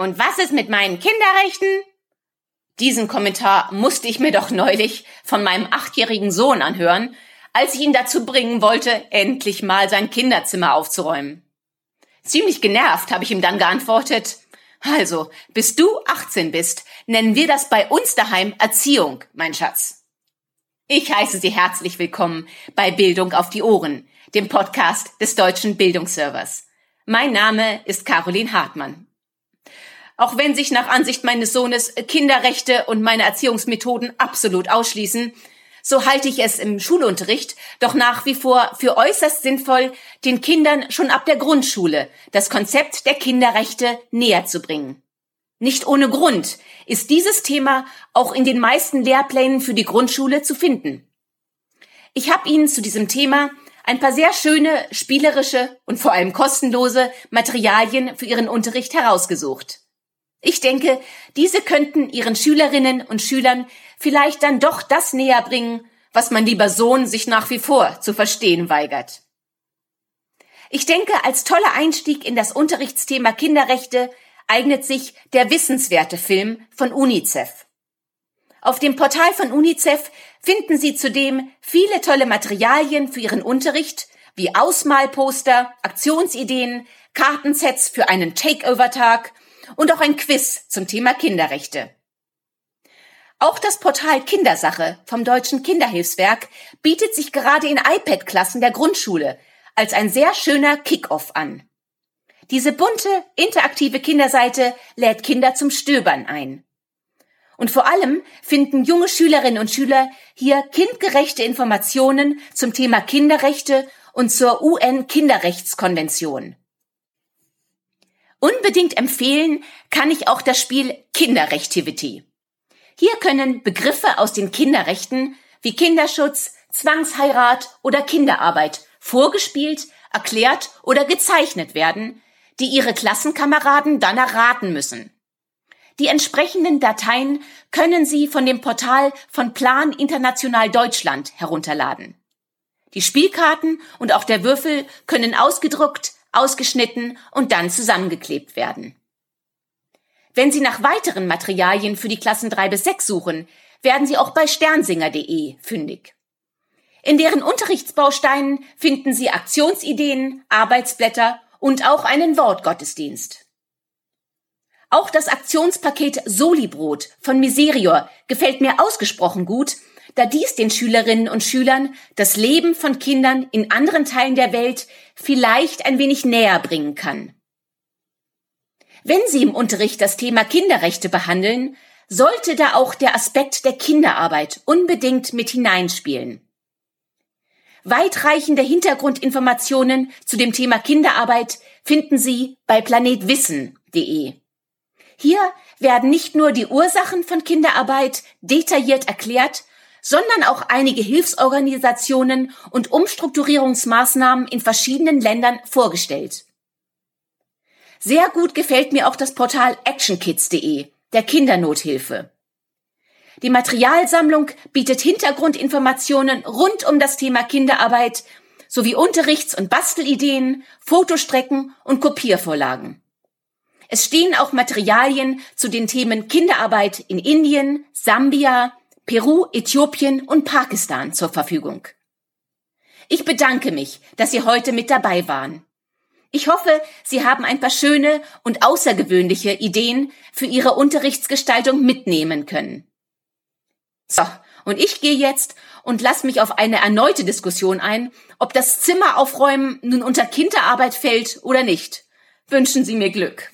Und was ist mit meinen Kinderrechten? Diesen Kommentar musste ich mir doch neulich von meinem achtjährigen Sohn anhören, als ich ihn dazu bringen wollte, endlich mal sein Kinderzimmer aufzuräumen. Ziemlich genervt habe ich ihm dann geantwortet, also, bis du 18 bist, nennen wir das bei uns daheim Erziehung, mein Schatz. Ich heiße Sie herzlich willkommen bei Bildung auf die Ohren, dem Podcast des Deutschen Bildungsservers. Mein Name ist Caroline Hartmann. Auch wenn sich nach Ansicht meines Sohnes Kinderrechte und meine Erziehungsmethoden absolut ausschließen, so halte ich es im Schulunterricht doch nach wie vor für äußerst sinnvoll, den Kindern schon ab der Grundschule das Konzept der Kinderrechte näher zu bringen. Nicht ohne Grund ist dieses Thema auch in den meisten Lehrplänen für die Grundschule zu finden. Ich habe Ihnen zu diesem Thema ein paar sehr schöne, spielerische und vor allem kostenlose Materialien für Ihren Unterricht herausgesucht. Ich denke, diese könnten Ihren Schülerinnen und Schülern vielleicht dann doch das näher bringen, was mein lieber Sohn sich nach wie vor zu verstehen weigert. Ich denke, als toller Einstieg in das Unterrichtsthema Kinderrechte eignet sich der wissenswerte Film von UNICEF. Auf dem Portal von UNICEF finden Sie zudem viele tolle Materialien für Ihren Unterricht, wie Ausmalposter, Aktionsideen, Kartensets für einen Takeover-Tag und auch ein Quiz zum Thema Kinderrechte. Auch das Portal Kindersache vom Deutschen Kinderhilfswerk bietet sich gerade in iPad-Klassen der Grundschule als ein sehr schöner Kick-off an. Diese bunte, interaktive Kinderseite lädt Kinder zum Stöbern ein. Und vor allem finden junge Schülerinnen und Schüler hier kindgerechte Informationen zum Thema Kinderrechte und zur UN-Kinderrechtskonvention. Unbedingt empfehlen kann ich auch das Spiel Kinderrechtivity. Hier können Begriffe aus den Kinderrechten wie Kinderschutz, Zwangsheirat oder Kinderarbeit vorgespielt, erklärt oder gezeichnet werden, die ihre Klassenkameraden dann erraten müssen. Die entsprechenden Dateien können Sie von dem Portal von Plan International Deutschland herunterladen. Die Spielkarten und auch der Würfel können ausgedruckt, ausgeschnitten und dann zusammengeklebt werden. Wenn Sie nach weiteren Materialien für die Klassen 3 bis 6 suchen, werden Sie auch bei sternsinger.de fündig. In deren Unterrichtsbausteinen finden Sie Aktionsideen, Arbeitsblätter und auch einen Wortgottesdienst. Auch das Aktionspaket Solibrot von Miserior gefällt mir ausgesprochen gut, da dies den Schülerinnen und Schülern das Leben von Kindern in anderen Teilen der Welt vielleicht ein wenig näher bringen kann. Wenn Sie im Unterricht das Thema Kinderrechte behandeln, sollte da auch der Aspekt der Kinderarbeit unbedingt mit hineinspielen. Weitreichende Hintergrundinformationen zu dem Thema Kinderarbeit finden Sie bei planetwissen.de. Hier werden nicht nur die Ursachen von Kinderarbeit detailliert erklärt, sondern auch einige Hilfsorganisationen und Umstrukturierungsmaßnahmen in verschiedenen Ländern vorgestellt. Sehr gut gefällt mir auch das Portal actionkids.de, der Kindernothilfe. Die Materialsammlung bietet Hintergrundinformationen rund um das Thema Kinderarbeit sowie Unterrichts- und Bastelideen, Fotostrecken und Kopiervorlagen. Es stehen auch Materialien zu den Themen Kinderarbeit in Indien, Sambia, Peru, Äthiopien und Pakistan zur Verfügung. Ich bedanke mich, dass Sie heute mit dabei waren. Ich hoffe, Sie haben ein paar schöne und außergewöhnliche Ideen für Ihre Unterrichtsgestaltung mitnehmen können. So, und ich gehe jetzt und lasse mich auf eine erneute Diskussion ein, ob das Zimmer aufräumen nun unter Kinderarbeit fällt oder nicht. Wünschen Sie mir Glück.